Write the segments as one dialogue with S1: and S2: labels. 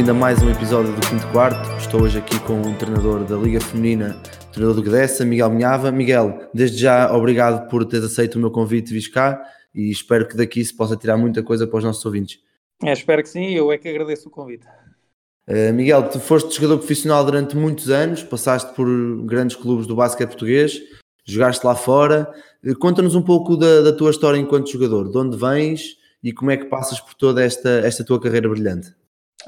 S1: Bem-vindo a mais um episódio do Quinto Quarto. Estou hoje aqui com um treinador da Liga Feminina, treinador do Gdessa, Miguel Minhava. Miguel, desde já obrigado por teres aceito o meu convite de vir cá e espero que daqui se possa tirar muita coisa para os nossos ouvintes.
S2: É, espero que sim, eu é que agradeço o convite.
S1: Uh, Miguel, tu foste jogador profissional durante muitos anos, passaste por grandes clubes do basquete português, jogaste lá fora. Uh, Conta-nos um pouco da, da, tua história enquanto jogador, de onde vens e como é que passas por toda esta, esta tua carreira brilhante.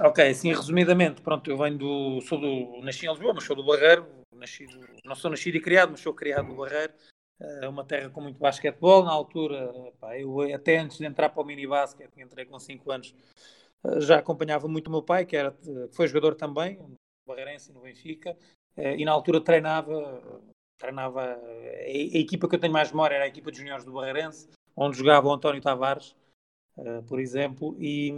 S2: Ok, assim resumidamente, pronto, eu venho do, sou do, nasci em Lisboa, mas sou do Barreiro, nasci, não sou nascido e criado, mas sou criado no Barreiro, é uma terra com muito basquetebol, na altura, pá, eu até antes de entrar para o mini basquete, entrei com 5 anos, já acompanhava muito o meu pai, que, era, que foi jogador também, barreirense no Benfica, e na altura treinava, treinava a, a equipa que eu tenho mais memória era a equipa de juniores do Barreirense, onde jogava o António Tavares, Uh, por exemplo, e,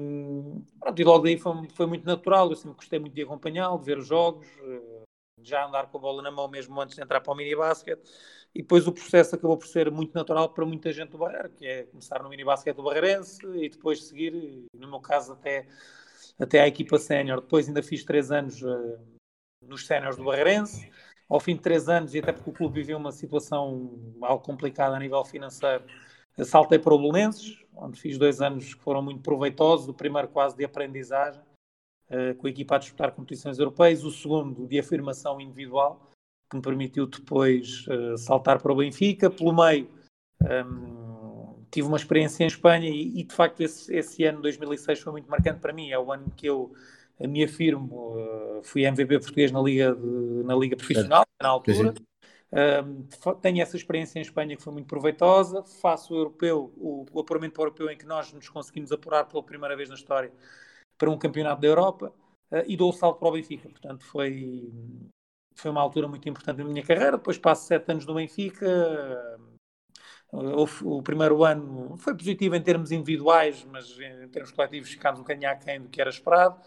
S2: pronto, e logo daí foi, foi, muito natural. Eu sempre gostei muito de acompanhá-lo, de ver os jogos, uh, já andar com a bola na mão mesmo antes de entrar para o mini basquete. E depois o processo acabou por ser muito natural para muita gente do Barreiro, que é começar no mini basquete do Barreirense e depois seguir, no meu caso, até, até à equipa sénior. Depois ainda fiz três anos uh, nos séniores do Barreirense. Ao fim de três anos, e até porque o clube viveu uma situação algo complicada a nível financeiro Saltei para o Belenenses, onde fiz dois anos que foram muito proveitosos. O primeiro quase de aprendizagem, uh, com a equipa a disputar competições europeias. O segundo de afirmação individual, que me permitiu depois uh, saltar para o Benfica. Pelo meio, ehm, tive uma experiência em Espanha e, de facto esse, esse, ano, 2006, foi muito marcante para mim. É o ano que eu me afirmo. Uh, fui MVP português na Liga, de, na Liga Profissional, na altura. Um, tenho essa experiência em Espanha que foi muito proveitosa. Faço o europeu, o, o apuramento o europeu em que nós nos conseguimos apurar pela primeira vez na história para um campeonato da Europa uh, e dou o salto para o Benfica. Portanto, foi, foi uma altura muito importante na minha carreira. Depois passo sete anos no Benfica. Uh, o primeiro ano foi positivo em termos individuais, mas em termos coletivos ficámos um bocadinho aquém do que era esperado.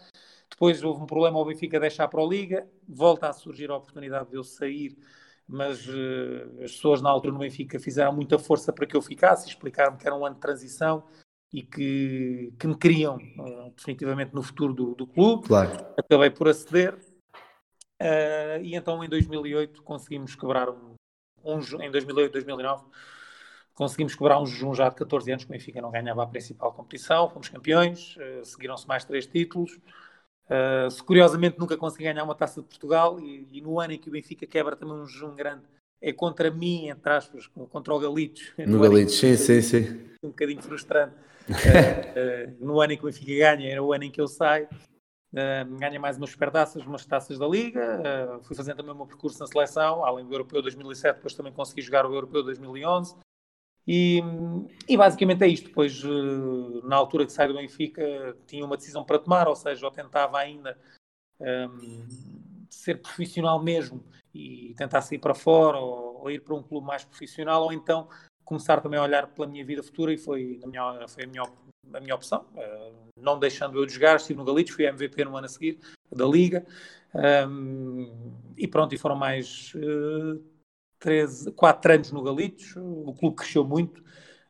S2: Depois houve um problema ao Benfica deixar para a Liga, volta a surgir a oportunidade de eu sair mas uh, as pessoas na altura no Benfica fizeram muita força para que eu ficasse, explicaram-me que era um ano de transição e que, que me queriam uh, definitivamente no futuro do, do clube.
S1: Claro.
S2: Acabei por aceder uh, e então em 2008 conseguimos quebrar um, um em 2008, 2009 conseguimos quebrar um jejum já de 14 anos que o Benfica não ganhava a principal competição, fomos campeões, seguiram-se mais três títulos Uh, se curiosamente nunca consegui ganhar uma taça de Portugal e, e, no ano em que o Benfica quebra também um jejum grande é contra mim, entre aspas, contra o Galitos.
S1: No Galitos, sim, sim, sim.
S2: Um bocadinho frustrante. uh, uh, no ano em que o Benfica ganha, era o ano em que eu saio. ganha mais umas supertaças, umas taças da Liga. fui fazendo também o meu percurso na seleção, além do Europeu 2007, depois também consegui jogar o Europeu 2011. E, e, basicamente é isto. Depois, eh, na altura que saí do Benfica, tinha uma decisão para tomar, ou seja, eu tentava ainda um, ehm, ser profissional mesmo e tentar sair para fora ou, ou, ir para um clube mais profissional, ou então começar também a olhar pela minha vida futura e foi, minha, foi a, minha, a minha opção. Uh, não deixando eu de estive no Galitos, fui MVP no ano a seguir da Liga. Um, ehm, e pronto, e foram mais. Uh, 13, 4 anos no Galitos, o clube cresceu muito,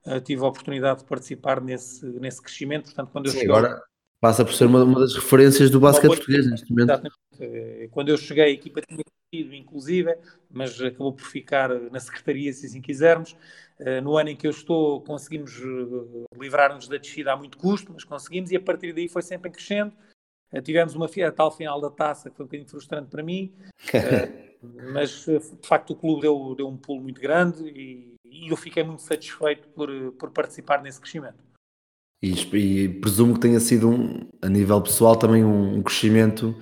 S2: uh, tive a oportunidade de participar nesse, nesse crescimento, portanto quando eu
S1: Sim, cheguei... Agora passa por ser uma, uma das referências do basquete português neste momento. Exatamente.
S2: Eh, quando eu cheguei a equipa tinha crescido inclusive, mas acabou por ficar na secretaria, se assim quisermos. Uh, no ano em que eu estou conseguimos uh, livrar-nos da descida a muito custo, mas conseguimos e a partir daí foi sempre em crescendo. tivemos uma a tal final da taça que foi um bocadinho frustrante para mim. mas de facto o clube deu, deu um pulo muito grande e, e eu fiquei muito satisfeito por, por participar nesse crescimento.
S1: E, e, presumo que tenha sido um, a nível pessoal também um, crescimento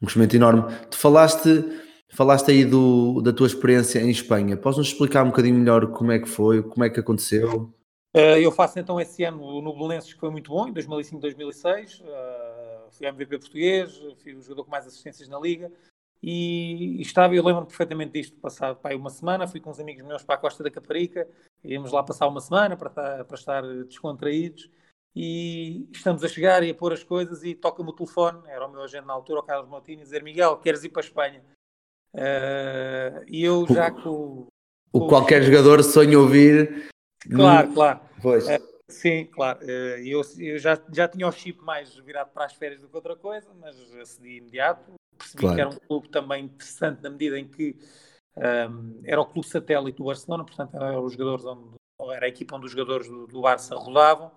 S1: um crescimento enorme. Tu falaste, falaste aí do, da tua experiência em Espanha. Podes nos explicar um bocadinho melhor como é que foi, como é que aconteceu?
S2: Uh, eu faço então esse ano no Belenenses que foi muito bom, em 2005, 2006. Uh, fui MVP português, fui o jogador com mais assistências na liga. E, estava, eu lembro perfeitamente disto, passado pai, uma semana, fui com uns amigos meus para a Costa da Caparica, íamos lá passar uma semana para estar, para estar descontraídos, e estamos a chegar e a pôr as coisas e toca-me o telefone, era o meu agente na altura, o Carlos Montini, dizer, Miguel, queres ir para a Espanha? Uh, e eu já com...
S1: O qualquer jogador sonha ouvir...
S2: Claro, claro. Pois. Uh, Sim, claro. Eh, eu, eu já, já tinha o chip mais virado para as férias do que outra coisa, mas acedi imediato. Percebi claro. que era um clube também interessante na medida em que um, era o clube satélite do Barcelona, portanto era os jogadores onde, era a equipa onde os jogadores do, do Barça rodavam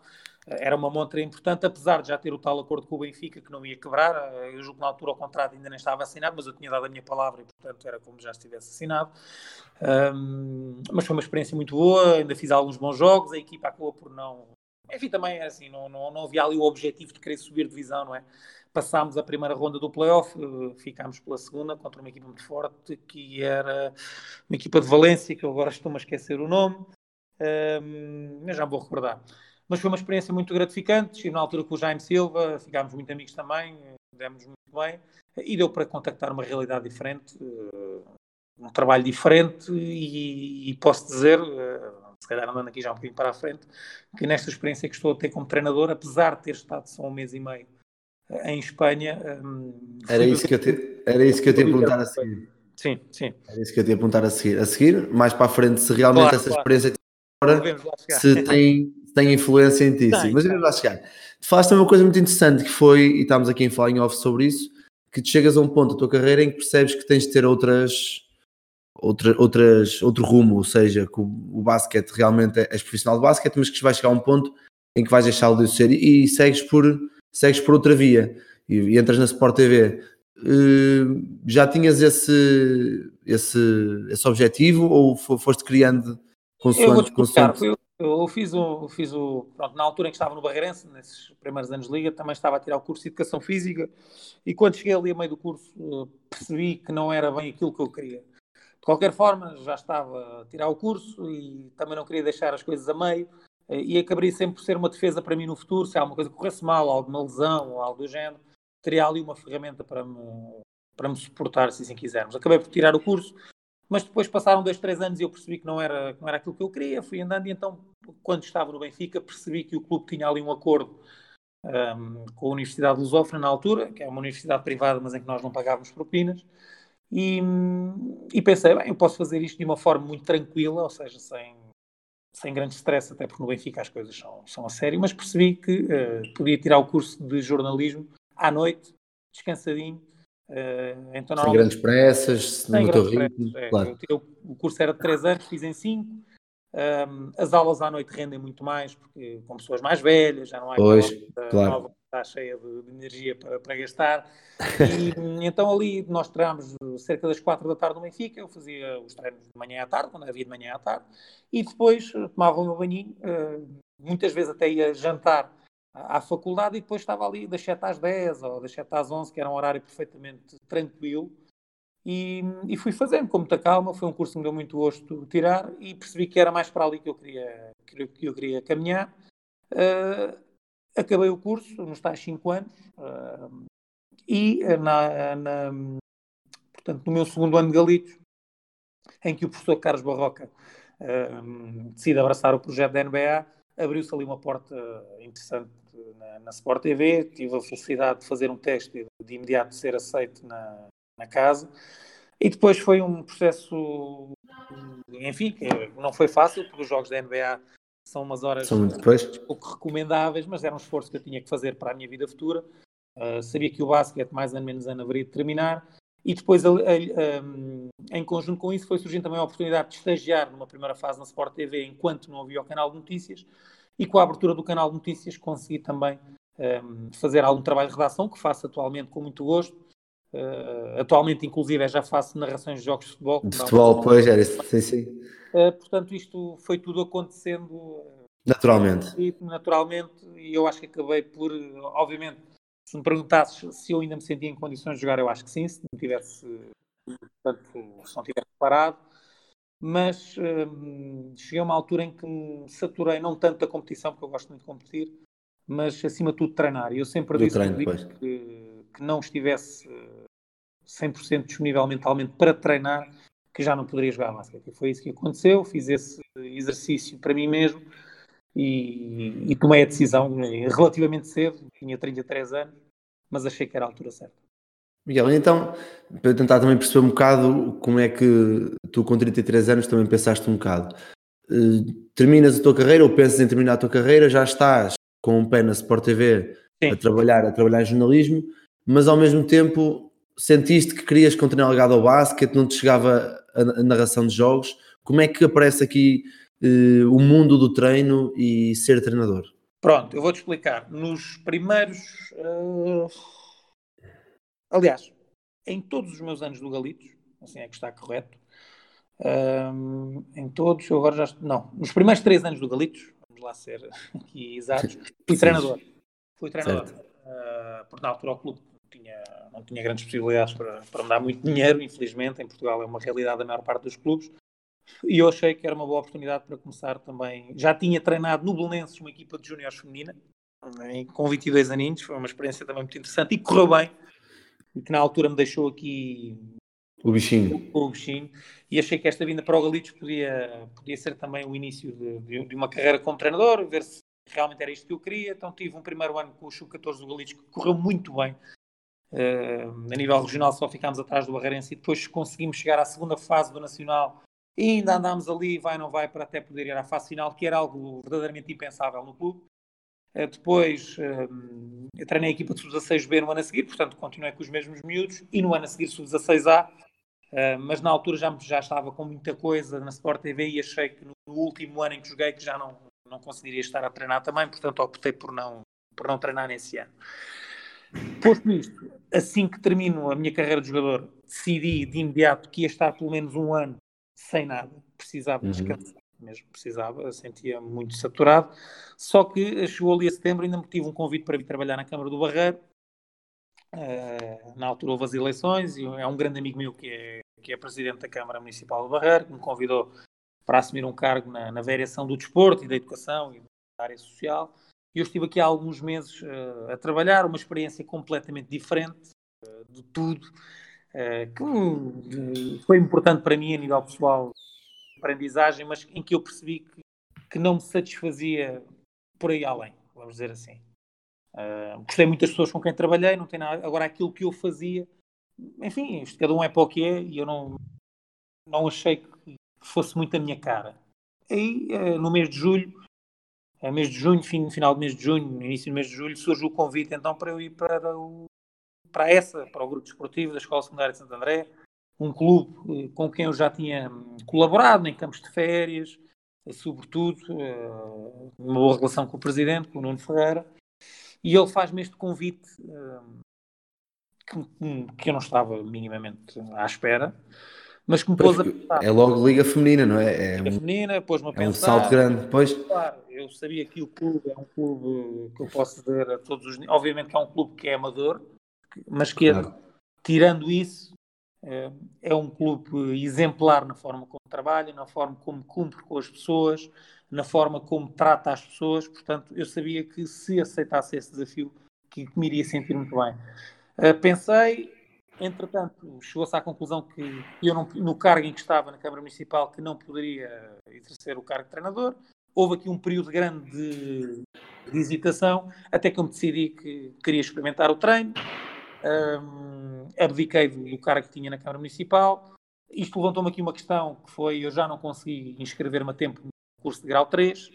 S2: era uma montra importante, apesar de já ter o tal acordo com o Benfica que não ia quebrar. Eu julgo que na altura o contrato ainda nem estava assinado, mas eu tinha dado a minha palavra e, portanto, era como já estivesse assinado. Um, mas foi uma experiência muito boa, ainda fiz alguns bons jogos, a equipa acabou por não. Enfim, também é assim, não, não, não havia ali o objetivo de querer subir divisão, não é? Passámos a primeira ronda do playoff, eh, ficámos pela segunda contra uma equipa muito forte, que era uma equipa de Valência, que eu agora estou-me a esquecer o nome, um, mas já vou recordar mas foi uma experiência muito gratificante. Estive na altura com o Jaime Silva, ficámos muito amigos também, demos muito bem, e deu para contactar uma realidade diferente, eh, um trabalho diferente, e, e posso dizer, eh, se calhar andando aqui já um bocadinho para a frente, que nesta experiência que estou a ter como treinador, apesar de ter estado só um mês e meio em Espanha.
S1: Era isso, que eu te, era isso que eu te ia perguntar a seguir.
S2: Sim, sim.
S1: Era isso que eu te ia perguntar a seguir. A seguir, mais para a frente, se realmente claro, essa claro. experiência agora, se tem, tem influência em ti, tem, sim. Mas vamos lá chegar. Falaste uma coisa muito interessante que foi, e estamos aqui em falar em off sobre isso, que te chegas a um ponto da tua carreira em que percebes que tens de ter outras, outra, outras, outro rumo, ou seja, que o, o basquete realmente é, és profissional de basquete, mas que vais chegar a um ponto em que vais deixá-lo de ser e, e, segues, por, segues por outra via e, e entras na Sport TV. Uh, já tinhas esse, esse, esse objetivo ou foste criando consoante, consoante?
S2: Eu, eu fiz o, fiz o pronto, na altura em que estava no Barreirense, nesses primeiros anos de liga, também estava a tirar o curso de Educação Física e quando cheguei ali a meio do curso eh, percebi que não era bem aquilo que eu queria. De qualquer forma, já estava a tirar o curso e também não queria deixar as coisas a meio eh, e acabaria sempre por ser uma defesa para mim no futuro, se alguma coisa corresse mal, alguma lesão ou algo do género, teria ali uma ferramenta para me, para me suportar, se assim quisermos. Acabei por tirar o curso, mas depois passaram dois, três anos e eu percebi que não era, não era aquilo que eu queria, fui andando e então, quando estava no Benfica, percebi que o clube tinha ali um acordo um, com a Universidade de Lusófona na altura, que é uma universidade privada, mas em que nós não pagávamos propinas, e, e pensei, bem, eu posso fazer isto de uma forma muito tranquila, ou seja, sem, sem grande stress, até porque no Benfica as coisas são, são a sério, mas percebi que uh, podia tirar o curso de jornalismo à noite, descansadinho,
S1: Uh, então, Sem grandes pressas, no teu ritmo.
S2: É, claro. eu, o curso era de 3 anos, fiz em 5. Um, as aulas à noite rendem muito mais, porque com pessoas mais velhas, já não há
S1: pois, claro. nova
S2: está cheia de, de energia para, para gastar. E, então ali nós treinámos cerca das 4 da tarde no Benfica, eu fazia os treinos de manhã à tarde, quando havia de manhã à tarde, e depois tomava o meu banhinho, uh, muitas vezes até ia jantar à faculdade e depois estava ali das 7 às 10 ou das 7 às 11, que era um horário perfeitamente tranquilo. E, e fui fazendo com muita calma. Foi um curso que me deu muito gosto tirar e percebi que era mais para ali que eu queria, que eu queria caminhar. Uh, acabei o curso nos tais 5 anos uh, e na, na, portanto, no meu segundo ano de Galitos, em que o professor Carlos Barroca uh, decide abraçar o projeto da NBA, abriu-se ali uma porta interessante na, na, Sport TV, tive a felicidade de fazer um teste e de imediato ser aceito na, na casa. E depois foi um processo, enfim, que não foi fácil, porque os jogos da NBA são umas horas
S1: são
S2: pouco recomendáveis, mas era um esforço que eu tinha que fazer para a minha vida futura. Uh, sabia que o basquete, mais ou menos ano, haveria de terminar. E depois, a, a, a, em conjunto com isso, foi surgindo também a oportunidade de estagiar numa primeira fase na Sport TV, enquanto não havia o canal de notícias. E com a abertura do canal de notícias consegui também um, fazer algum trabalho de redação, que faço atualmente com muito gosto. Uh, atualmente, inclusive, já faço narrações de jogos de futebol.
S1: De futebol, pois, era isso. Sim, sim.
S2: Uh, portanto, isto foi tudo acontecendo
S1: naturalmente.
S2: E, naturalmente, e eu acho que acabei por, obviamente, se me perguntasses se eu ainda me sentia em condições de jogar, eu acho que sim, se não tivesse, portanto, se não tivesse parado mas cheguei a uma altura em que me saturei não tanto da competição, porque eu gosto muito de competir, mas acima de tudo de treinar. E eu sempre disse treino, que, que, não estivesse 100% disponível mentalmente para treinar, que já não poderia jogar basquete. E foi isso que aconteceu, fiz esse exercício para mim mesmo e, e tomei a decisão relativamente cedo, tinha 33 anos, mas achei que era a altura certa.
S1: Miguel, então, para tentar também perceber um bocado como é que tu com 33 anos também pensaste um bocado. terminas a tua carreira ou pensas em terminar a tua carreira, já estás com um pé na Sport TV Sim. a trabalhar, a trabalhar em jornalismo, mas ao mesmo tempo sentiste que querias continuar ligado ao basquete, não te chegava a, a narração de jogos. Como é que aparece aqui uh, o mundo do treino e ser treinador?
S2: Pronto, eu vou-te explicar. Nos primeiros. Uh... Aliás, em todos os meus anos do Galitos, assim é que está correto, um, em todos, eu agora já. Não, nos primeiros três anos do Galitos, vamos lá ser aqui exatos, fui treinador. Fui treinador. Uh, porque na altura o clube não tinha grandes possibilidades para, para me dar muito dinheiro, infelizmente. Em Portugal é uma realidade da maior parte dos clubes. E eu achei que era uma boa oportunidade para começar também. Já tinha treinado no Belenenses uma equipa de júniores feminina, com 22 aninhos, foi uma experiência também muito interessante e correu bem. E que na altura me deixou aqui
S1: o bichinho.
S2: O, o bichinho. E achei que esta vinda para o Galitos podia, podia ser também o início de, de, de, uma carreira como treinador, ver se realmente era isto que eu queria. Então tive um primeiro ano com o Sub-14 do Galitos que correu muito bem. Uh, a nível regional só ficámos atrás do Barreirense e depois conseguimos chegar à segunda fase do Nacional e ainda andámos ali, vai não vai, para até poder ir à fase final, que era algo verdadeiramente impensável no clube. Uh, depois uh, eu treinei a equipa de sub-16B no ano a seguir, portanto continuei com os mesmos miúdos e no ano a seguir sub-16A Uh, mas na altura já, já estava com muita coisa na Sport TV e achei que no, no, último ano em que joguei que já não, não conseguiria estar a treinar também, portanto optei por não, por não treinar nesse ano. Posto isto, assim que termino a minha carreira de jogador, decidi de imediato que ia estar pelo menos um ano sem nada, precisava uhum. descansar mesmo, precisava, sentia muito saturado, só que chegou ali a setembro ainda me tive um convite para vir trabalhar na Câmara do Barreiro, Uh, na altura houve as eleições e é um grande amigo meu que é, que é presidente da Câmara Municipal de Barreiro, que me convidou para assumir um cargo na, na variação do desporto e da educação e da área social. Eu estive aqui há alguns meses uh, a trabalhar, uma experiência completamente diferente uh, de tudo, que foi importante para mim a nível pessoal, aprendizagem, mas em que eu percebi que, que não me satisfazia por aí além, vamos dizer assim. Gostei muito das pessoas com quem trabalhei, não tem nada. Agora, aquilo que eu fazia, enfim, isto, cada um é para o que é e eu não, não achei que fosse muito a minha cara. Aí, no mês de julho, uh, mês de junho, fim, final do mês de junho, início do mês de julho, surgiu o convite então para eu ir para, o, para essa, para o grupo desportivo da Escola Secundária de Santo André, um clube com quem eu já tinha colaborado em campos de férias, sobretudo, uma boa relação com o presidente, com o Nuno Ferreira e ele faz-me este convite que, eu não estava minimamente à espera, mas que me pôs a
S1: pensar. É logo Liga Feminina, não é?
S2: É Liga um, Feminina, pôs-me a
S1: pensar. É um salto grande, pois.
S2: Claro, eu sabia que o clube é um clube que eu posso dizer a todos os. Obviamente que é um clube que é amador, mas que, claro. tirando isso, é, é um clube exemplar na forma como trabalha, na forma como cumpre com as pessoas, na forma como trata as pessoas. Portanto, eu sabia que se aceitasse esse desafio, que, me iria sentir muito bem. Uh, pensei, entretanto, chegou-se à conclusão que eu, não, no cargo em que estava na Câmara Municipal, que não poderia exercer o cargo de treinador. Houve aqui um período grande de, de hesitação, até que eu me decidi que queria experimentar o treino. Um, abdiquei do, do cargo que tinha na Câmara Municipal. Isto levantou-me aqui uma questão que foi: eu já não consegui inscrever-me a tempo curso de grau 3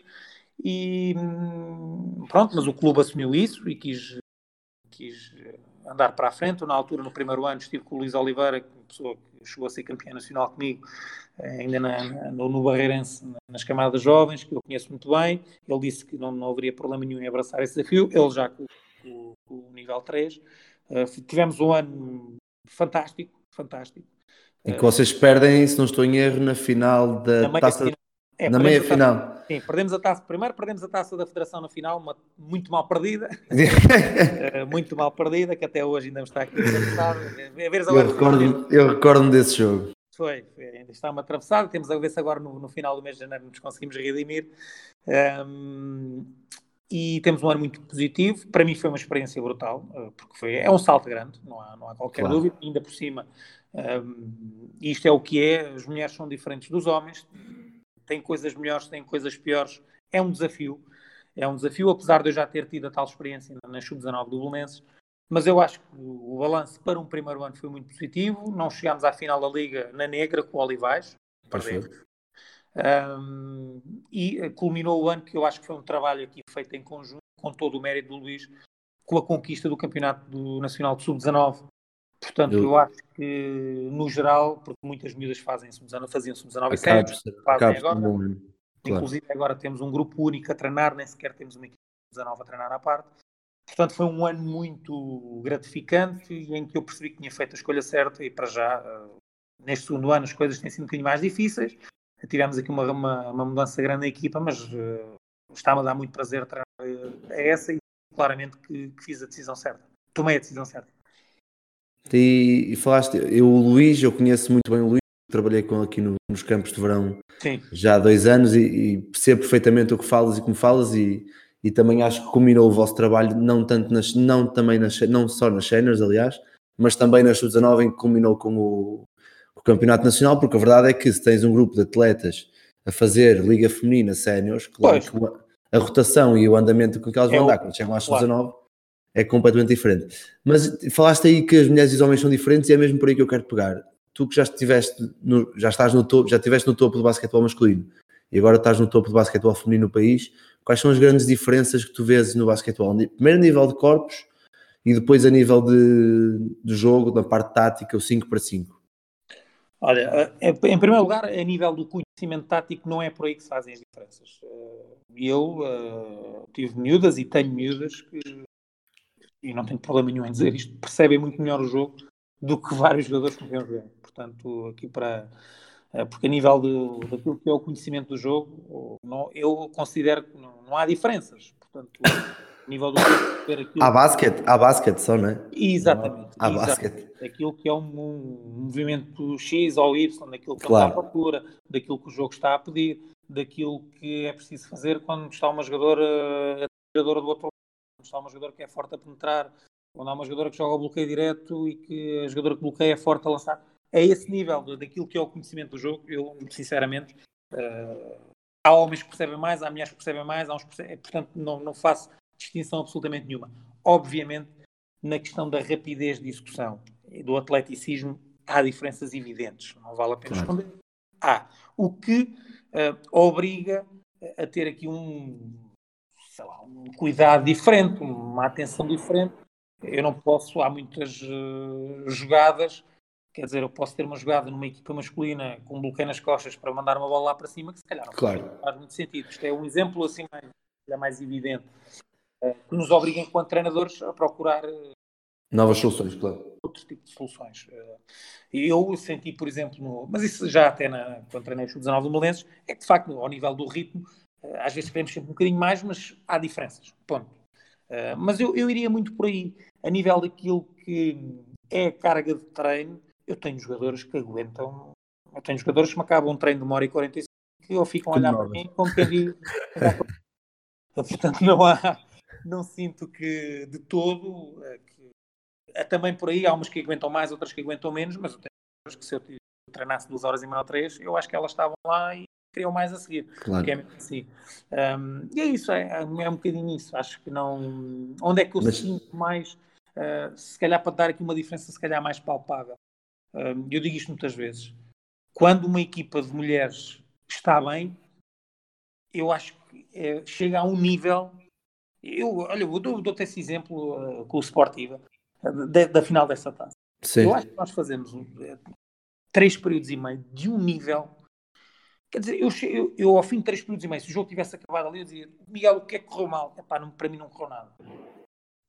S2: e hum, pronto, mas o clube assumiu isso e quis, quis andar para a frente. Na altura, no primeiro ano, estive com o Luís Oliveira, que é pessoa que chegou a ser campeã nacional comigo, eh, ainda na, no, no Barreirense, nas camadas jovens, que eu conheço muito bem. Ele disse que não, não haveria problema nenhum em abraçar esse desafio, ele já com, com, com o nível 3. Uh, eh, tivemos um ano fantástico, fantástico.
S1: Em que vocês perdem, se não estou em erro, na final da Taça é, na meia final.
S2: Sim, perdemos a taça. Primeiro perdemos a taça da Federação na final, uma, muito mal perdida. uh, muito mal perdida, que até hoje ainda está aqui.
S1: Eu recordo-me recordo desse jogo.
S2: Foi, ainda está-me atravessado. Temos a ver se agora no, no, final do mês de janeiro nos conseguimos redimir. Um, e temos um ano muito positivo. Para mim foi uma experiência brutal, uh, porque foi, é um salto grande, não há, não há qualquer claro. dúvida. Ainda por cima, um, isto é o que é. As mulheres são diferentes dos homens tem coisas melhores, tem coisas piores. É um desafio. É um desafio, apesar de eu já ter tido a tal experiência na Sub-19 do Belenenses. Mas eu acho que o balanço para um primeiro ano foi muito positivo. Não chegámos à final da Liga na negra com o Olivais. Um, e culminou o ano que eu acho que foi um trabalho aqui feito em conjunto, com todo o mérito do Luís, com a conquista do Campeonato do Nacional de Sub-19. Portanto, eu... eu... acho que, no geral, porque muitas miúdas fazem sub-19, faziam sub-19 e fazem agora. Claro. Inclusive, agora temos um grupo único a treinar, nem sequer temos uma equipe sub-19 a treinar à parte. Portanto, foi um ano muito gratificante em que eu percebi que tinha feito a escolha certa e para já, eh, neste segundo ano, as coisas têm sido um bocadinho mais difíceis. Tivemos aqui uma, uma, uma mudança grande na equipa, mas uh, está-me a dar muito prazer treinar a essa e claramente que, que, fiz a decisão certa. Tomei a decisão certa.
S1: E, e falaste, eu o Luís, eu conheço muito bem o Luís, trabalhei com ele aqui no, nos campos de verão Sim. já há dois anos e, e, percebo perfeitamente o que falas e como falas e, e também acho que combinou o vosso trabalho não tanto nas, não também nas, não só nas cenas, aliás, mas também nas sub-19 em que combinou com o, o, Campeonato Nacional, porque a verdade é que se tens um grupo de atletas a fazer Liga Feminina Séniores, claro que a rotação e o andamento com que elas vão é dar quando chegam às claro. 19 é completamente diferente. Mas falaste aí que as mulheres e os homens são diferentes e é mesmo por aí que eu quero pegar. Tu que já estiveste no, já estás no topo, já estiveste no topo do basquetebol masculino e agora estás no topo do basquetebol feminino no país, quais são as grandes diferenças que tu vês no basquetebol? Primeiro a nível de corpos e depois a nível de, de jogo, na parte tática, o 5 para 5.
S2: Olha, eh, em primeiro lugar, a nível do conhecimento tático, não é por aí que se fazem as diferenças. Eh, eu uh, tive miúdas e tenho miúdas que, e não tenho problema nenhum em dizer isto, percebem muito melhor o jogo do que vários jogadores que vêm ver. Portanto, aqui para. Uh, porque a nível do, daquilo que é o conhecimento do jogo, não, eu considero que não, não há diferenças. Portanto, nível do
S1: ver aquilo. Há basquete, há basquete só, não é?
S2: Exatamente.
S1: Há basquete.
S2: Aquilo que é um, movimento X ou Y, daquilo que claro. está à procura, daquilo que o jogo está a pedir, daquilo que é preciso fazer quando está uma jogadora, a jogadora do outro lado, quando está uma jogadora que é forte a penetrar, quando há uma jogadora que joga o bloqueio direto e que a jogadora que bloqueia é forte a lançar. É esse nível daquilo que é o conhecimento do jogo, eu, sinceramente, uh, há homens que percebem mais, há mulheres que percebem mais, há uns que percebem, portanto, não, não faço distinção absolutamente nenhuma. Obviamente, na questão da rapidez de execução e do atleticismo, há diferenças evidentes, não vale a pena claro. esconder. Há. O que uh, obriga a ter aqui um, lá, um cuidado diferente, uma atenção diferente. Eu não posso, há muitas uh, jogadas, quer dizer, eu posso ter uma jogada numa equipa masculina com um bloqueio nas costas para mandar uma bola lá para cima, que se calhar não
S1: claro.
S2: faz muito sentido. Isto é um exemplo assim mais, mais evidente que nos obriga, enquanto treinadores, a procurar eh,
S1: novas soluções, claro.
S2: Outro tipo de soluções. Eu senti, por exemplo, no, mas isso já até na, quando treinei os 19 Melenses, é que de facto, ao nível do ritmo, às vezes queremos sempre um bocadinho mais, mas há diferenças. Ponto. Mas eu, eu iria muito por aí. A nível daquilo que é a carga de treino, eu tenho jogadores que aguentam. Eu tenho jogadores que me acabam um treino de uma hora e 45 que ou ficam a olhar para mim como quem diz. Portanto, não há, não sinto que de todo é, que, também por aí, há umas que aguentam mais, outras que aguentam menos, mas eu tenho que se eu treinasse duas horas e meia ou três, eu acho que elas estavam lá e queriam mais a seguir.
S1: Claro.
S2: É assim. Um, e é isso, é, é, um bocadinho isso. Acho que não. Onde é que eu mas... sinto mais, uh, se calhar para dar aqui uma diferença, se calhar mais palpável. Um, eu digo isto muitas vezes. Quando uma equipa de mulheres está bem, eu acho que é, chega a um nível eu, olha, eu dou-te dou esse exemplo uh, com o Sportiva, da, da final dessa taça. Sim. Eu acho que nós fazemos três períodos e meio de um nível. Quer dizer, eu, eu, eu, ao fim de três períodos e meio, se o jogo tivesse acabado ali, eu dizia, Miguel, o que é que correu mal? Epá, não, para mim não correu nada.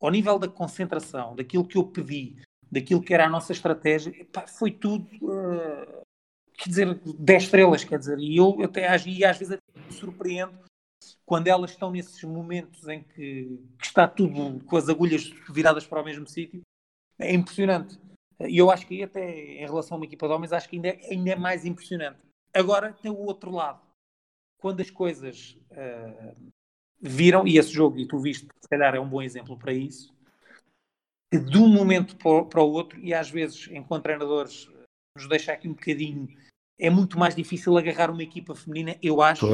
S2: Ao nível da concentração, daquilo que eu pedi, daquilo que era a nossa estratégia, epá, foi tudo, uh, quer dizer, 10 estrelas, quer dizer, e eu até e às vezes até me surpreendo quando elas estão nesses momentos em que, que, está tudo com as agulhas viradas para o mesmo sítio, é impressionante. E eu acho que até em relação a uma equipa de homens, acho que ainda, é, ainda é mais impressionante. Agora tem o outro lado. Quando as coisas uh, viram, e esse jogo, e tu viste, se calhar é um bom exemplo para isso, que de um momento para o outro, e às vezes, enquanto treinadores, nos deixa aqui um bocadinho é muito mais difícil agarrar uma equipa feminina, eu acho,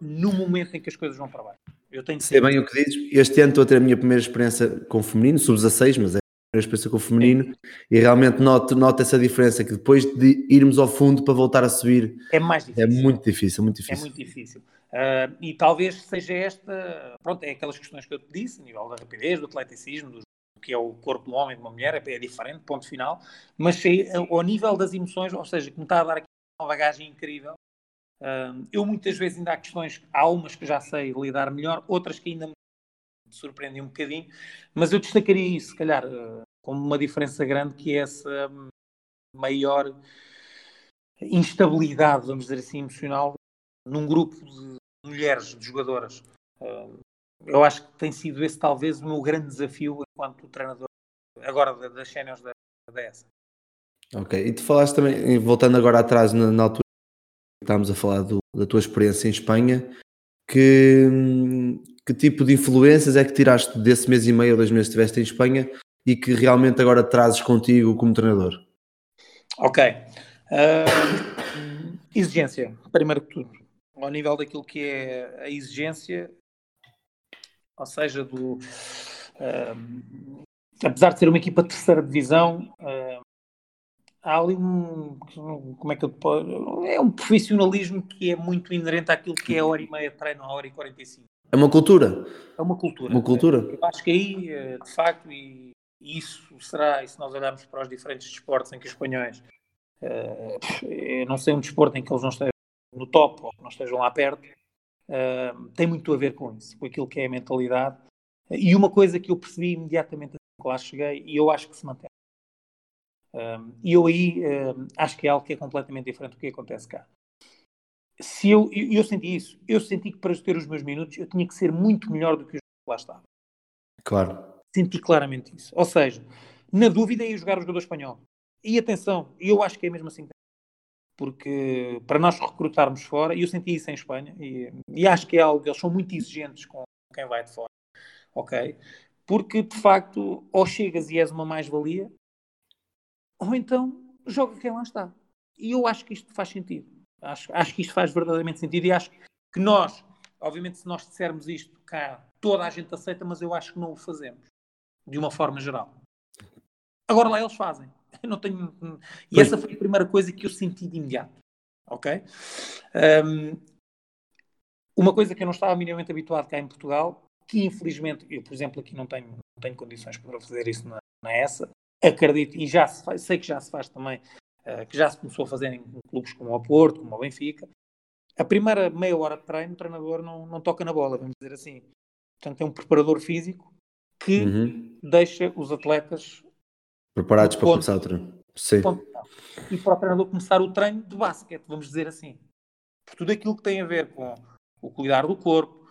S2: no momento em que as coisas vão para baixo. Eu tenho
S1: Sei bem o que dizes. Este ano estou a ter a minha primeira experiência com o feminino, sub-16, mas é experiência com o feminino e realmente noto, noto essa diferença que depois de irmos ao fundo para voltar a subir
S2: é mais
S1: difícil. É muito difícil, muito difícil.
S2: É muito difícil. Uh, e talvez seja esta, pronto, é aquelas questões que eu te disse, a nível da rapidez, do atleticismo, do que é o corpo um homem e de uma mulher, é, é diferente, ponto final, mas sei, ao nível das emoções, ou seja, que me está a dar aqui uma bagagem incrível, uh, eu muitas vezes ainda há questões, há umas que já sei lidar melhor, outras que ainda me surpreendem um bocadinho, mas eu destacaria isso, se calhar, uh, como uma diferença grande, que é essa maior instabilidade, vamos dizer assim, emocional, num grupo de mulheres, de jogadoras. Uh, eu acho que tem sido esse talvez o meu grande desafio enquanto treinador agora das séniores da, da ESA.
S1: Ok, e tu falaste também, voltando agora atrás na, na altura que estávamos a falar do, da tua experiência em Espanha, que, que tipo de influências é que tiraste desse mês e meio ou dois meses que estiveste em Espanha e que realmente agora trazes contigo como treinador?
S2: Ok. Uh, exigência, primeiro que tudo. Ao nível daquilo que é a exigência, ou seja, do. Uh, apesar de ser uma equipa de terceira divisão, uh, há ali um. Como é que eu É um profissionalismo que é muito inerente àquilo que é a hora e meia de treino, a hora e 45.
S1: É uma cultura.
S2: É uma cultura.
S1: Uma cultura.
S2: Eu acho que aí, de facto, e isso será, e se nós olharmos para os diferentes desportos em que os espanhóis, uh, não sei um desporto em que eles não estejam no top ou que não estejam lá perto, uh, tem muito a ver com isso, com aquilo que é a mentalidade. E uma coisa que eu percebi imediatamente assim que lá cheguei, e eu acho que se mantém. E eu aí acho que é algo que é completamente diferente do que acontece cá. Se eu, eu, eu senti isso, eu senti que para ter os meus minutos eu tinha que ser muito melhor do que os que lá estavam.
S1: Claro.
S2: Senti claramente isso. Ou seja, na dúvida ia jogar o jogador espanhol. E atenção, eu acho que é mesmo assim. Porque para nós recrutarmos fora, e eu senti isso em Espanha, e, e acho que é algo, eles são muito exigentes com quem vai de fora. Ok? Porque de facto, ou chegas e és uma mais-valia, ou então joga quem lá está. E eu acho que isto faz sentido. Acho, acho que isto faz verdadeiramente sentido e acho que nós, obviamente, se nós dissermos isto cá, toda a gente aceita, mas eu acho que não o fazemos de uma forma geral. Agora lá eles fazem. Eu não tenho. E pois. essa foi a primeira coisa que eu senti de imediato. Ok? Um, uma coisa que eu não estava minimamente habituado cá em Portugal, que infelizmente, eu, por exemplo, aqui não tenho, não tenho condições para fazer isso na, na ESA, acredito, e já se faz, sei que já se faz também, que já se começou a fazer em clubes como o Porto, como o Benfica. A primeira meia hora de treino, o treinador não, não toca na bola, vamos dizer assim. Portanto, é um preparador físico que uhum. deixa os atletas
S1: preparados para começar o treino. Sim.
S2: E para o treinador começar o treino de basquete, vamos dizer assim. Por tudo aquilo que tem a ver com o cuidar do corpo,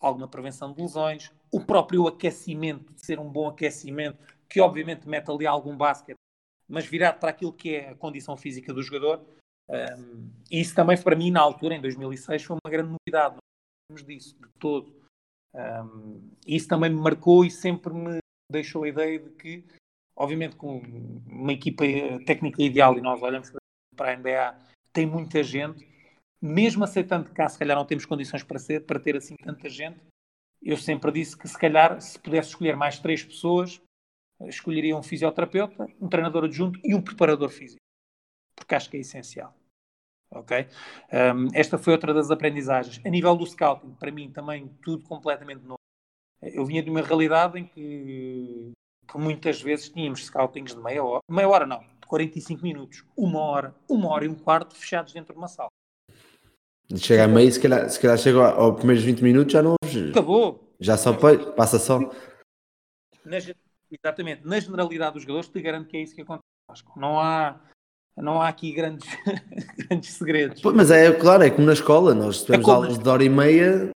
S2: alguma prevenção de lesões, o próprio aquecimento, de ser um bom aquecimento, que obviamente mete ali algum basquete, mas virado para aquilo que é a condição física do jogador. Um, isso também, para mim, na altura, em 2006, foi uma grande novidade. Não disso de todo. Um, isso também me marcou e sempre me deixou a ideia de que, obviamente, com uma equipa técnica ideal, e nós olhamos para a NBA, tem muita gente, mesmo aceitando que cá se calhar não temos condições para, ser, para ter assim tanta gente, eu sempre disse que se calhar se pudesse escolher mais três pessoas, escolheria um fisioterapeuta, um treinador adjunto e um preparador físico, porque acho que é essencial ok? Um, esta foi outra das aprendizagens. A nível do scouting, para mim também tudo completamente novo. Eu vinha de uma realidade em que, que muitas vezes tínhamos scoutings de meia hora, meia hora não, de 45 minutos, uma hora, uma hora e um quarto fechados dentro de uma sala.
S1: Chega a meio, se calhar, se calhar chega aos primeiros 20 minutos já não
S2: Acabou.
S1: Já só passa só.
S2: Na, exatamente. Na generalidade dos jogadores, te garanto que é isso que acontece. Não há, não há aqui grandes, grandes segredos.
S1: Mas é claro, é como na escola, nós tivemos é aulas de hora e meia,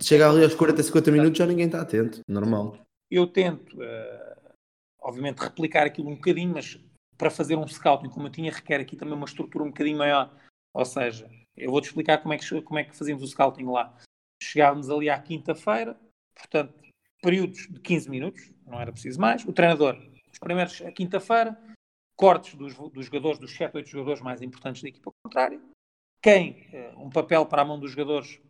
S1: chega ali aos 40, 50 minutos já ninguém está atento, normal.
S2: Eu tento, uh, obviamente, replicar aquilo um bocadinho, mas para fazer um scouting como eu tinha, requer aqui também uma estrutura um bocadinho maior. Ou seja, eu vou-te explicar como é, que, como é que fazíamos o scouting lá. Chegávamos ali à quinta-feira, portanto, períodos de 15 minutos, não era preciso mais. O treinador, os primeiros, a quinta-feira, cortes dos, dos jogadores, dos 7, 8 jogadores mais importantes da equipa contrária, quem, uh, um papel para a mão dos jogadores,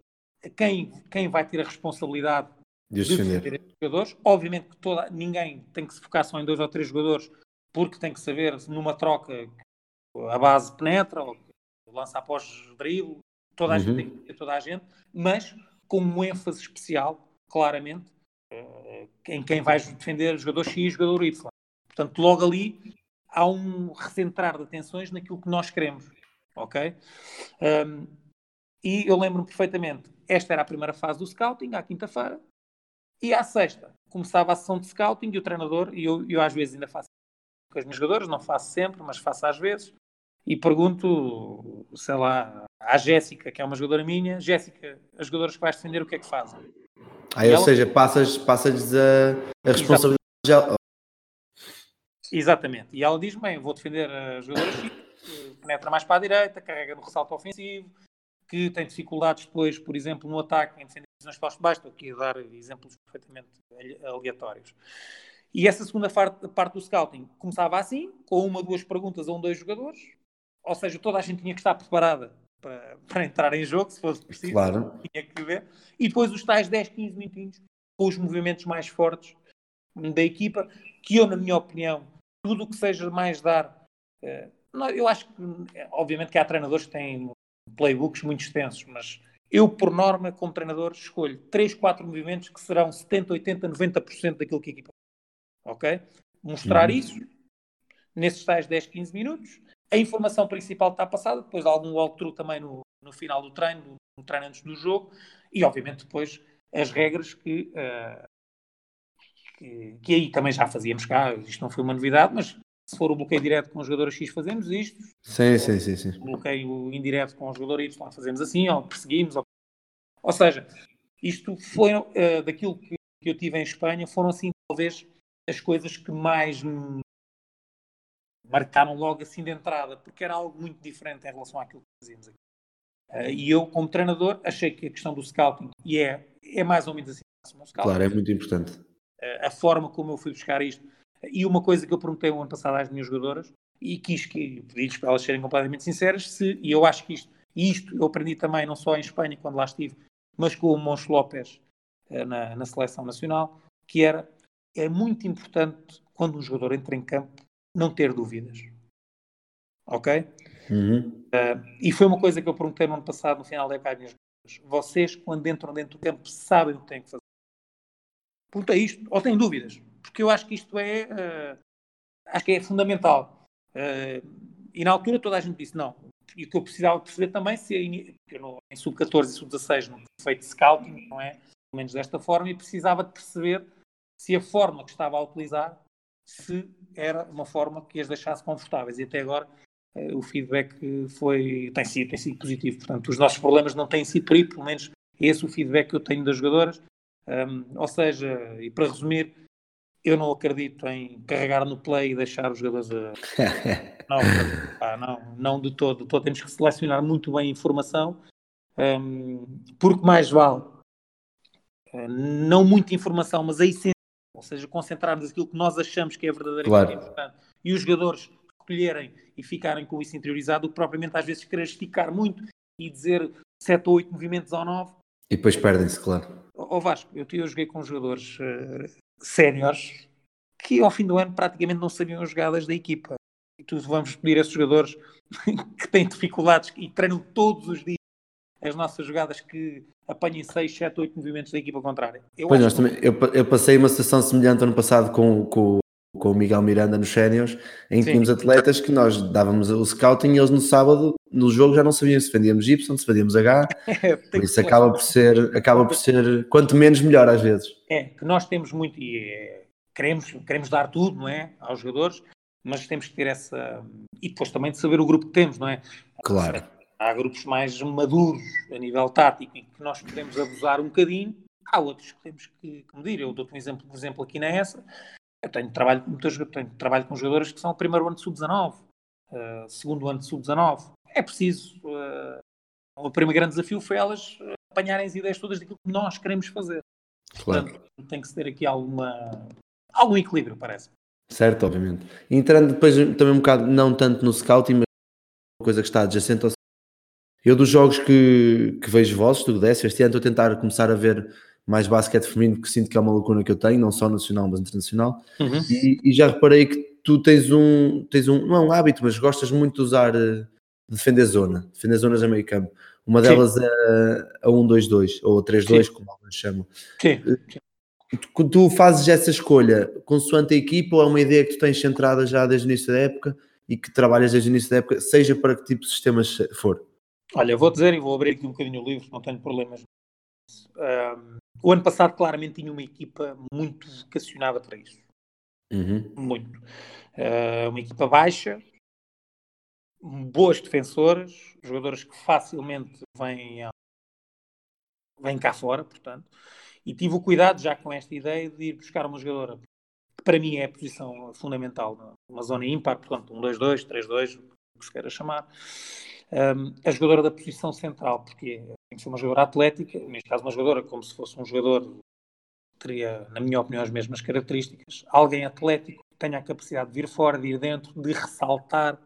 S2: quem, quem vai ter a responsabilidade
S1: de defender
S2: jogadores. Obviamente que toda, ninguém tem que se focar só em dois ou três jogadores, porque tem que saber numa troca a base penetra ou lança após drible, toda a uhum. gente tem que ter toda a gente, mas com um ênfase especial, claramente, em quem vai defender jogador X e jogador Y. Portanto, logo ali há um recentrar de atenções naquilo que nós queremos, ok? Um, e eu lembro-me perfeitamente, esta era a primeira fase do scouting, à quinta-feira, e à sexta começava a sessão de scouting e o treinador, e eu, eu às vezes ainda faço com os meus jogadores, não faço sempre, mas faço às vezes, e pergunto, sei lá, à Jéssica, que é uma jogadora minha, Jéssica, as jogadoras que vais defender, o que é que fazem?
S1: Ah, ou ela... seja, passas, passas a, a responsabilidade. Já...
S2: Exatamente. E ela diz: bem, vou defender a jogadora X, que penetra mais para a direita, carrega no ressalto ofensivo, que tem dificuldades depois, por exemplo, no ataque, em defender nas postas de baixo. Estou aqui a dar exemplos perfeitamente aleatórios. E essa segunda parte, parte do scouting começava assim, com uma, duas perguntas a um, dois jogadores, ou seja, toda a gente tinha que estar preparada para, para entrar em jogo, se fosse preciso.
S1: Claro.
S2: Tinha que ver. E depois os tais 10, 15 minutinhos com os movimentos mais fortes da equipa, que eu, na minha opinião, tudo o que seja mais dar. Uh, eu acho que, obviamente, que há treinadores que têm playbooks muito extensos, mas eu, por norma, como treinador, escolho 3, 4 movimentos que serão 70, 80, 90% daquilo que a equipa. Ok? Mostrar uhum. isso nesses tais 10, 15 minutos a informação principal está passada, depois algum walkthrough também no, no final do treino, no treino antes do jogo, e obviamente depois as regras que, uh, que, que, aí também já fazíamos cá, isto não foi uma novidade, mas se for o bloqueio direto com o jogador X fazemos isto,
S1: sim, sim, sim, sim.
S2: o bloqueio indireto com o jogador Y fazemos assim, ou perseguimos, ou, ou seja, isto foi uh, daquilo que, que eu tive em Espanha, foram assim talvez as coisas que mais me marcaram logo assim de entrada, porque era algo muito diferente em relação àquilo que fazíamos aqui. Uh, e eu, como treinador, achei que a questão do scouting, e é, é mais ou menos assim,
S1: scouting, claro, é muito importante.
S2: Uh, a forma como eu fui buscar isto, e uma coisa que eu perguntei o ano passado às minhas jogadoras, e quis que pedi-lhes para elas serem completamente sinceras, se, e eu acho que isto, isto eu aprendi também não só em Espanha, quando lá estive, mas com o Moncho López uh, na, na seleção nacional, que era, é muito importante quando um jogador entra em campo não ter dúvidas. Ok?
S1: Uhum.
S2: Uh, e foi uma coisa que eu perguntei no ano passado, no final da época, vocês, quando entram dentro do campo, sabem o que têm que fazer? Perguntei isto, ou têm dúvidas? Porque eu acho que isto é, uh, acho que é fundamental. Uh, e na altura toda a gente disse não. E o que eu precisava perceber também, se em, em sub-14 e sub-16 não tinha feito scouting, não é? Pelo menos desta forma, e precisava de perceber se a forma que estava a utilizar se era uma forma que as deixasse confortáveis. E até agora uh, o feedback foi, tem, sido, tem sido positivo. Portanto, os nossos problemas não têm sido por aí, pelo menos esse é o feedback que eu tenho das jogadoras. Um, ou seja, e para resumir, eu não acredito em carregar no play e deixar os jogadores a... não, pá, não, não de todo, todo. Temos que selecionar muito bem a informação, um, porque mais vale uh, não muita informação, mas a essência ou seja, concentrarmos aquilo que nós achamos que é verdadeiramente claro. importante e os jogadores escolherem e ficarem com isso interiorizado, propriamente às vezes querer esticar muito e dizer 7 ou 8 movimentos ou 9.
S1: E depois perdem-se, claro.
S2: Ó Vasco, eu, eu joguei com jogadores uh, séniores que ao fim do ano praticamente não sabiam as jogadas da equipa. E tu vamos pedir a esses jogadores que têm dificuldades e treinam todos os dias as nossas jogadas que apanhem 6, 7, 8 movimentos da equipa contrária.
S1: Eu pois nós que... também, eu, eu, passei uma situação semelhante ano passado com, com, com o Miguel Miranda nos séniores, em que tínhamos atletas que nós dávamos o scouting e eles no sábado, no jogo, já não sabiam se vendíamos Y, se vendíamos H, é, por isso acaba por, ser, acaba por ser quanto menos melhor às vezes.
S2: É, que nós temos muito e é, queremos, queremos dar tudo, não é, aos jogadores, mas temos que ter essa... e depois também de saber o grupo que temos, não é?
S1: Claro
S2: há grupos mais maduros a nível tático em que nós podemos abusar um bocadinho, há outros que temos que, que medir. Eu dou-te um exemplo, por exemplo, aqui na ESA. Eu tenho trabalho, muitas, tenho trabalho com jogadores que são o primeiro ano de sub-19, uh, segundo ano de sub-19. É preciso. Uh, o primeiro grande desafio foi elas apanharem as ideias todas daquilo que nós queremos fazer. Claro. Portanto, tem que se ter aqui alguma, algum equilíbrio, parece.
S1: Certo, obviamente. Entrando depois também um bocado, não tanto no scouting, mas uma coisa que está adjacente ao eu dos jogos que, que vejo vossos, do Décio, este ano estou a tentar começar a ver mais basquete feminino, que sinto que é uma lacuna que eu tenho, não só nacional, mas internacional. Uhum. E, e, já reparei que tu tens um, tens um, não é um hábito, mas gostas muito de usar, de defender zona, defender zonas a meio campo. Uma delas é a, a 1-2-2 ou a 3-2, como alguns chamam. Sim. Tu, tu fazes essa escolha consoante a equipa ou é uma ideia que tu tens centrada já desde o início da época e que trabalhas desde o início da época, seja para que tipo de sistemas for?
S2: Olha, vou dizer e vou abrir aqui um bocadinho o livro, não tenho problemas. Um, o ano passado claramente tinha uma equipa muito vocacionada para isso. Uhum. Muito. Uh, uma equipa baixa, boas defensoras, jogadoras que facilmente vêm, vêm cá fora, portanto. E tive o cuidado, já com esta ideia, de ir buscar uma jogadora que para mim é a posição fundamental, uma zona ímpar, portanto, um 2-2, 3-2, o que se queira chamar. Um, a jogadora da posição central, porque tem que ser uma jogadora atlética, neste caso uma jogadora como se fosse um jogador teria, na minha opinião, as mesmas características. Alguém atlético que tenha a capacidade de vir fora, de ir dentro, de ressaltar,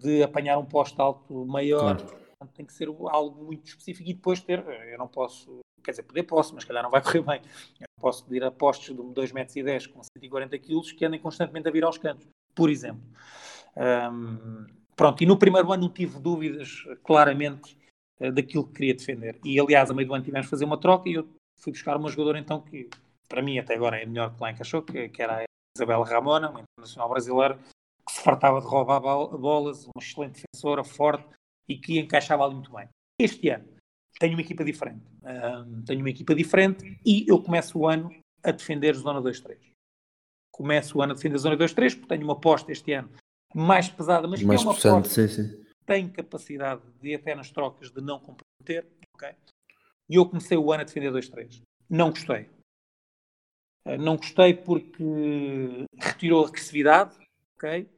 S2: de apanhar um posto alto maior. Claro. Tem que ser algo muito específico e depois ter, eu não posso, quer dizer, poder posso, mas calhar não vai correr bem. Eu posso pedir a postos de 2,10 metros com 140 kg que andem constantemente a vir aos cantos, por exemplo. Um, pronto, e no primeiro ano não tive dúvidas claramente uh, daquilo que queria defender. E aliás, a meio do ano tivemos a fazer uma troca e eu fui buscar uma jogadora então que para mim até agora é melhor que lá encaixou, que, que era a Isabela Ramona, uma internacional brasileira, que se fartava de roubar bolas, uma excelente defensora, forte e que encaixava ali muito bem. Este ano tenho uma equipa diferente. Um, tenho uma equipa diferente e eu começo o ano a defender zona 2-3. Começo o ano a defender zona 2-3 porque tenho uma aposta este ano mais pesada, mas mais que é uma sim, sim. tem capacidade de até nas trocas de não comprometer, ok? E eu comecei o ano a defender 2-3. Não gostei. Uh, não gostei porque retirou agressividade, ok?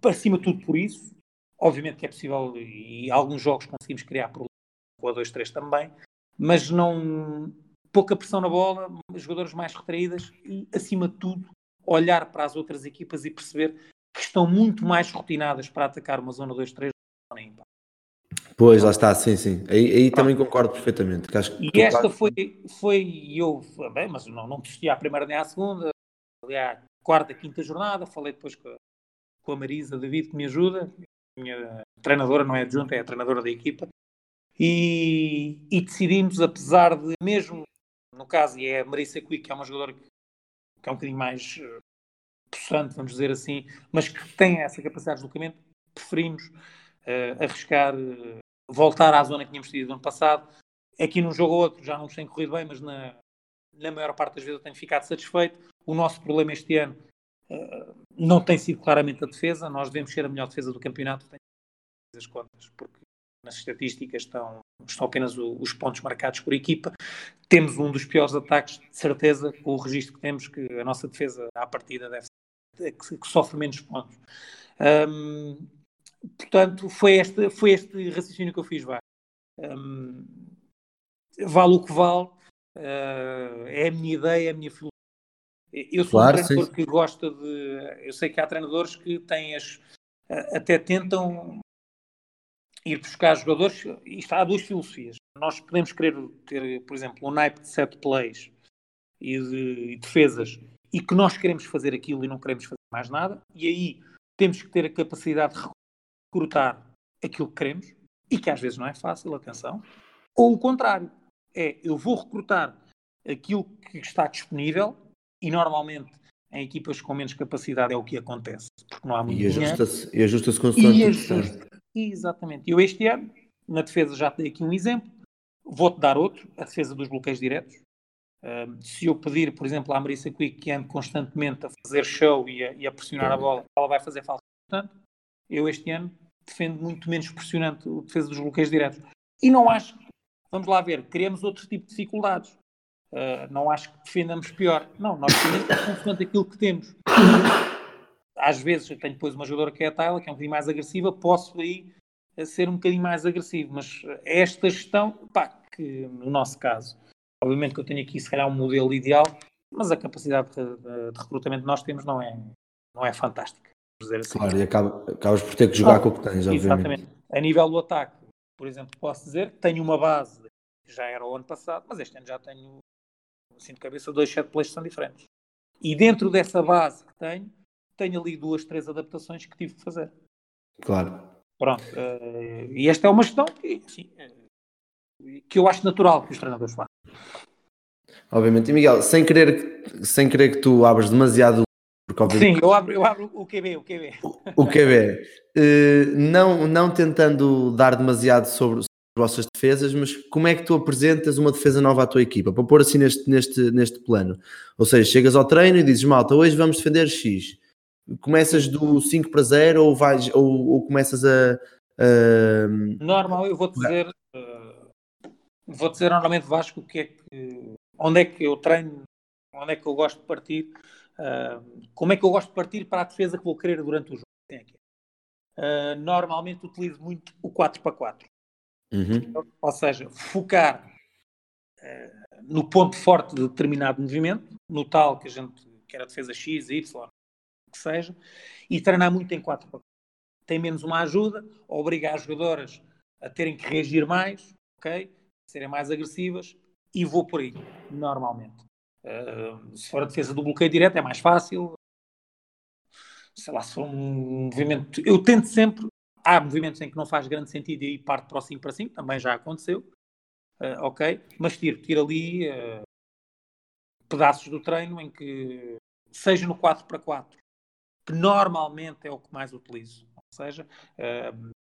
S2: Para cima de tudo por isso. Obviamente que é possível, e alguns jogos conseguimos criar problemas com a 2-3 também, mas não. pouca pressão na bola, jogadores mais retraídas e, acima de tudo, olhar para as outras equipas e perceber estão muito mais rotinadas para atacar uma zona 2-3 do que
S1: Pois, lá está, sim, sim. Aí, aí também concordo perfeitamente. Que acho
S2: que e esta foi, foi, eu, bem, mas não, não desisti à primeira nem à segunda, ali à quarta, quinta jornada, falei depois com a, com a Marisa David, que me ajuda, minha treinadora, não é adjunta, é a treinadora da equipa, e, e decidimos, apesar de, mesmo no caso, e é a Marisa Quick, que é uma jogadora que, que é um bocadinho mais uh, possante, vamos dizer assim, mas que tem essa capacidade de deslocamento, preferimos uh, arriscar uh, voltar à zona que tínhamos tido no ano passado. Aqui num jogo ou outro já não nos tem corrido bem, mas na, na maior parte das vezes eu tenho ficado satisfeito. O nosso problema este ano uh, não tem sido claramente a defesa. Nós devemos ser a melhor defesa do campeonato, tenho as contas, porque nas estatísticas estão, estão apenas o, os pontos marcados por equipa. Temos um dos piores ataques, de certeza, com o registro que temos, que a nossa defesa à partida deve ser, que, que sofre menos pontos. Um, portanto, foi este, foi este raciocínio que eu fiz. Vá. Um, vale o que vale, uh, é a minha ideia, é a minha filosofia. Eu sou claro, um treinador sim. que gosta de. Eu sei que há treinadores que têm as. até tentam ir buscar jogadores. Isto há duas filosofias. Nós podemos querer ter, por exemplo, um naipe de set plays e de e defesas e que nós queremos fazer aquilo e não queremos fazer mais nada, e aí temos que ter a capacidade de recrutar aquilo que queremos, e que às vezes não é fácil, atenção, ou o contrário, é eu vou recrutar aquilo que está disponível, e normalmente em equipas com menos capacidade é o que acontece, porque não há muito
S1: e ajusta-se, e ajusta-se consoante e ajusta
S2: Exatamente. Eu este ano, na defesa já dei aqui um exemplo, vou-te dar outro, a defesa dos bloqueios diretos. Uh, se eu pedir, por exemplo, à Marissa Quick que ande constantemente a fazer show e a, e a pressionar a bola, ela vai fazer falta. Portanto, eu este ano defende muito menos pressionante o defesa dos bloqueios diretos. E não acho, vamos lá ver, queremos outro tipo de dificuldades. Uh, não acho que defendamos pior. Não, nós defendemos consoante aquilo que temos. Às vezes eu tenho depois uma jogadora que é a Tyler, que é um bocadinho mais agressiva, posso aí ser um bocadinho mais agressivo, mas esta gestão, pá, que no nosso caso, obviamente que eu tenho aqui se calhar um modelo ideal, mas a capacidade de, de, recrutamento que nós temos não é, não é fantástica
S1: dizer assim. Claro, e acaba, acabas por ter que jogar ah, com o que tens, obviamente. Exatamente.
S2: A nível do ataque, por exemplo, posso dizer que tenho uma base já era o ano passado, mas este ano já tenho, assim de cabeça, dois set plays que são diferentes. E dentro dessa base que tenho, tenho ali duas, três adaptações que tive que fazer.
S1: Claro.
S2: Pronto. Uh, e esta é uma questão que, assim, que eu acho natural que os treinadores façam.
S1: Obviamente. E Miguel, sem querer, sem querer que tu abras demasiado
S2: Sim, eu abro, eu abro o QB, o QB.
S1: O, o QB. Uh, eh, não, não tentando dar demasiado sobre, as vossas defesas, mas como é que tu apresentas uma defesa nova à tua equipa? Para pôr assim neste, neste, neste plano. Ou seja, chegas ao treino e dizes, malta, hoje vamos defender X. Começas do 5 para 0 ou, vais, ou, ou começas a, a...
S2: Normal, eu vou dizer... Vou dizer normalmente, Vasco, o que é que... Onde é que eu treino, onde é que eu gosto de partir Uh, como é que eu gosto de partir para a defesa que vou querer durante o jogo? Uh, normalmente utilizo muito o 4 para 4. Uhum. Ou seja, focar uh, no ponto forte de determinado movimento, no tal que a gente quer a defesa X, Y, que seja, e treinar muito em 4 para 4. Tem menos uma ajuda, obriga as jogadoras a terem que reagir mais, ok? Serem mais agressivas, e vou por aí, normalmente. Uh, se for a defesa do bloqueio direto é mais fácil. Sei lá, se for um movimento. Eu tento sempre. Há movimentos em que não faz grande sentido e parte para o 5 para 5, também já aconteceu. Uh, ok, mas tiro, tiro ali uh, pedaços do treino em que, seja no 4 para 4, que normalmente é o que mais utilizo. Ou seja,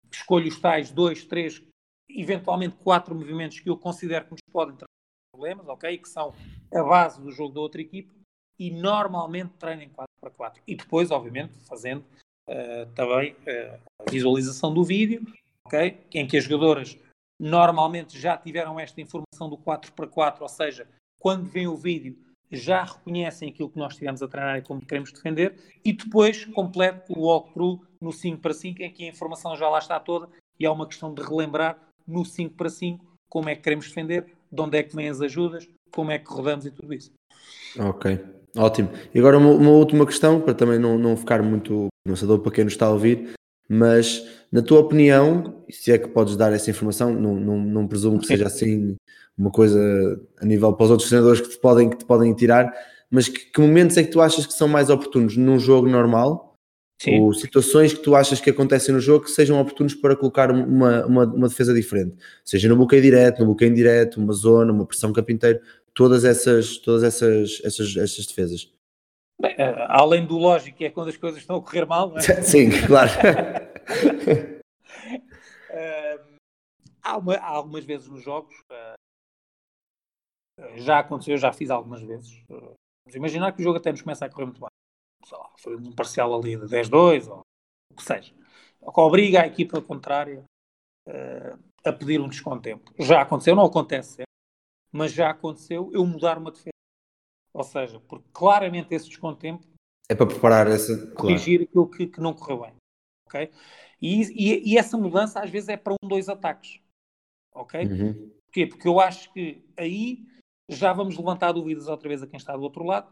S2: escolho os tais 2, 3, eventualmente 4 movimentos que eu considero que nos podem trazer problemas, ok? Que são a base do jogo da outra equipe e normalmente treino em 4 para 4. E depois, obviamente, fazendo uh, também uh, a visualização do vídeo, ok? Em que as jogadoras normalmente já tiveram esta informação do 4 para 4, ou seja, quando vem o vídeo já reconhecem aquilo que nós estivemos a treinar e como queremos defender, e depois completo o walkthrough no 5 para 5, em que a informação já lá está toda e há uma questão de relembrar no 5 para 5 como é que queremos defender, de onde é que vêm as ajudas, como é que rodamos e tudo isso.
S1: Ok, ótimo. E agora uma, uma última questão, para também não, não ficar muito lançador para quem nos está a ouvir, mas na tua opinião, se é que podes dar essa informação, não, não, não presumo que seja assim uma coisa a nível para os outros treinadores que te podem, que te podem tirar, mas que, que momentos é que tu achas que são mais oportunos num jogo normal Sim. ou situações que tu achas que acontecem no jogo que sejam oportunos para colocar uma, uma, uma, defesa diferente, seja no bloqueio direto, no bloqueio indireto, uma zona, uma pressão capinteiro, todas essas, todas essas, essas, essas defesas.
S2: Bem, eh, além do lógico é quando as coisas estão a correr mal, não é?
S1: Sim, claro.
S2: há, uma, há, algumas vezes nos jogos, uh, já aconteceu, já fiz algumas vezes. Uh, vamos imaginar que o jogo até nos começa a correr muito bem sei lá, foi um parcial ali de 10-2 ou o que seja, que obriga a equipa contrária uh, a pedir um descontempo. Já aconteceu, não acontece sempre, mas já aconteceu eu mudar uma defesa. Ou seja, porque claramente esse descontempo
S1: é para preparar essa
S2: corrigir claro. aquilo que, que, não correu bem. Ok? E, e, e, essa mudança às vezes é para um, dois ataques. Ok? Uhum. Porquê? Porque eu acho que aí já vamos levantar dúvidas outra vez a quem está do outro lado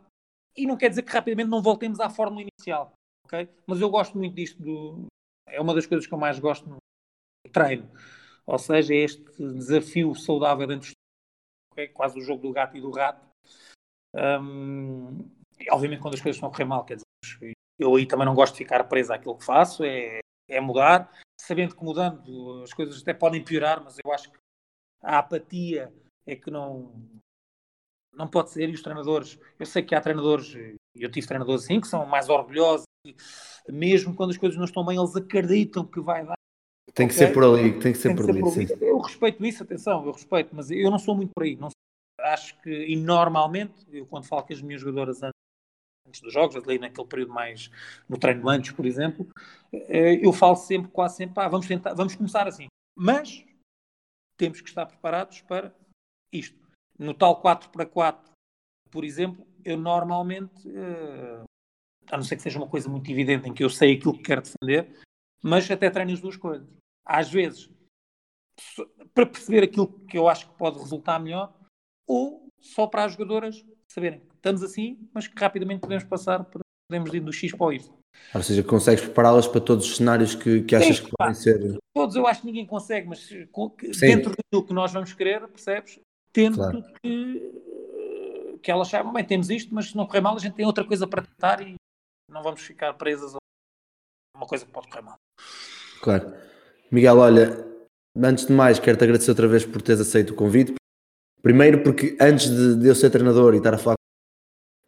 S2: e não quer dizer que rapidamente não voltemos à fórmula inicial, ok? Mas eu gosto muito disto, do... é uma das coisas que eu mais gosto no treino. Ou seja, é este desafio saudável dentro dos okay? quase o jogo do gato e do rato. Um, e, obviamente, quando as coisas estão a correr mal, quer dizer, eu aí também não gosto de ficar preso àquilo que faço, é, é mudar, sabendo que mudando as coisas até podem piorar, mas eu acho que a apatia é que não, não pode ser. E os treinadores, eu sei que há treinadores, eu tive treinadores assim, que são mais orgulhosos, mesmo quando as coisas não estão bem, eles acreditam que vai dar.
S1: Tem que okay? ser por ali, tem que ser, tem por, que ali, ser por ali.
S2: Eu respeito isso, atenção, eu respeito, mas eu não sou muito por aí. Não, acho que, e normalmente, eu quando falo com as minhas jogadoras antes dos jogos, ali naquele período mais no treino antes, por exemplo, eh, eu falo sempre, quase sempre, ah, vamos tentar, vamos começar assim. Mas temos que estar preparados para isto. No tal 4 para 4, por exemplo, eu normalmente, uh, a não ser que seja uma coisa muito evidente em que eu sei aquilo que quero defender, mas até treino as duas coisas. Às vezes, para perceber aquilo que eu acho que pode resultar melhor, ou só para as jogadoras saberem que estamos assim, mas que rapidamente podemos passar, podemos ir do X para o Y.
S1: Ou seja, consegues prepará-las para todos os cenários que, que achas Sim, que podem ser.
S2: Todos eu acho que ninguém consegue, mas dentro daquilo que nós vamos querer, percebes? Tendo claro. que, que elas saibam, bem, temos isto, mas se não correr mal, a gente tem outra coisa para tentar e não vamos ficar presas a uma coisa que pode correr mal.
S1: Claro. Miguel, olha, antes de mais, quero-te agradecer outra vez por teres aceito o convite. Primeiro, porque antes de, de eu ser treinador e estar a falar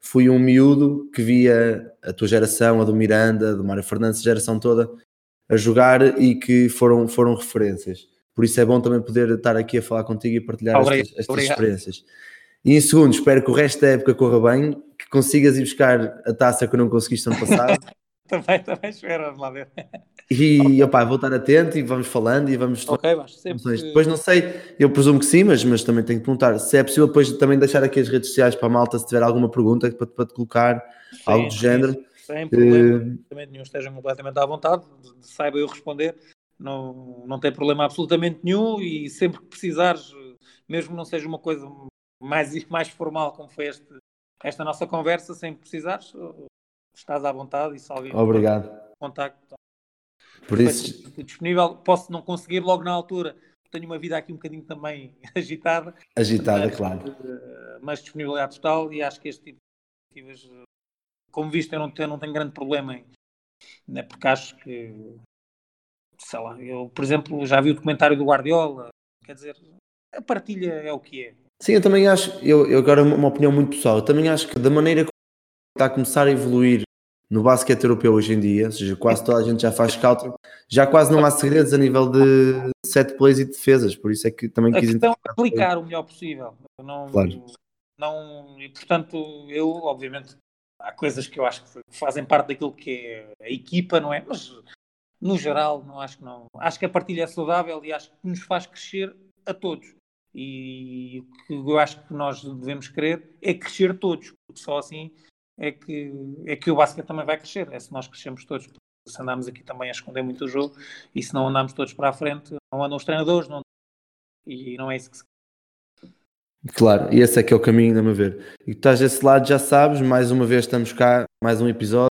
S1: fui um miúdo que via a tua geração, a do Miranda, do Mário Fernandes, a geração toda, a jogar e que foram, foram referências. Por isso é bom também poder estar aqui a falar contigo e partilhar obrigado, estas, estas experiências. E em segundo, espero que o resto da época corra bem, que consigas ir buscar a taça que não conseguiste ano passado.
S2: também, também espero, vamos lá ver.
S1: E opá, vou estar atento e vamos falando e vamos.
S2: Ok, mas sempre.
S1: Depois não sei, eu presumo que sim, mas, mas também tenho que perguntar se é possível depois também deixar aqui as redes sociais para a malta se tiver alguma pergunta para, para te colocar, sim, algo do género.
S2: Sem problema, uh... nenhum, estejam completamente à vontade, saiba eu responder, não, não tem problema absolutamente nenhum e sempre que precisares, mesmo não seja uma coisa mais, mais formal como foi este, esta nossa conversa, sem precisares, estás à vontade e se alguém
S1: Obrigado.
S2: contacto
S1: por isso...
S2: disponível. Posso não conseguir logo na altura. Tenho uma vida aqui um bocadinho também agitada.
S1: Agitada, mas, claro.
S2: Eh, mas disponibilidade total e acho que este tipo de iniciativas, como visto, eu não tenho, não tenho grande problema em, né, porque acho que, sei lá, eu, por exemplo, já vi o documentário do Guardiola, quer dizer, a partilha é o que é.
S1: Sim, eu também acho, eu, eu agora uma opinião muito pessoal, eu também acho que da maneira que está a começar a evoluir no basquete europeu hoje em dia, ou seja, quase toda a gente já faz scouting, já quase não há segredos a nível de set plays e defesas, por isso é que também
S2: a quis questão é aplicar o melhor possível. Não, claro. não, e portanto, eu, obviamente, há coisas que eu acho que fazem parte daquilo que é a equipa, não é? Mas no geral, não acho que não. Acho que a partilha é saudável e acho que nos faz crescer a todos. E o que eu acho que nós devemos querer é crescer todos, porque só assim é que, é que o basquete também vai crescer. É se nós crescemos todos. Se andamos aqui também a esconder muito o jogo e se não andamos todos para a frente, não andam os treinadores, não... e não é isso que se
S1: Claro, e esse é que é o caminho, a ver. E tu estás desse lado, já sabes, mais uma vez estamos cá, mais um episódio.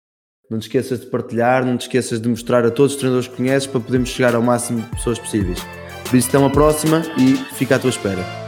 S1: Não te esqueças de partilhar, não te esqueças de mostrar a todos os treinadores que conheces para podermos chegar ao máximo de pessoas possíveis. Por isso, até uma próxima e fica à tua espera.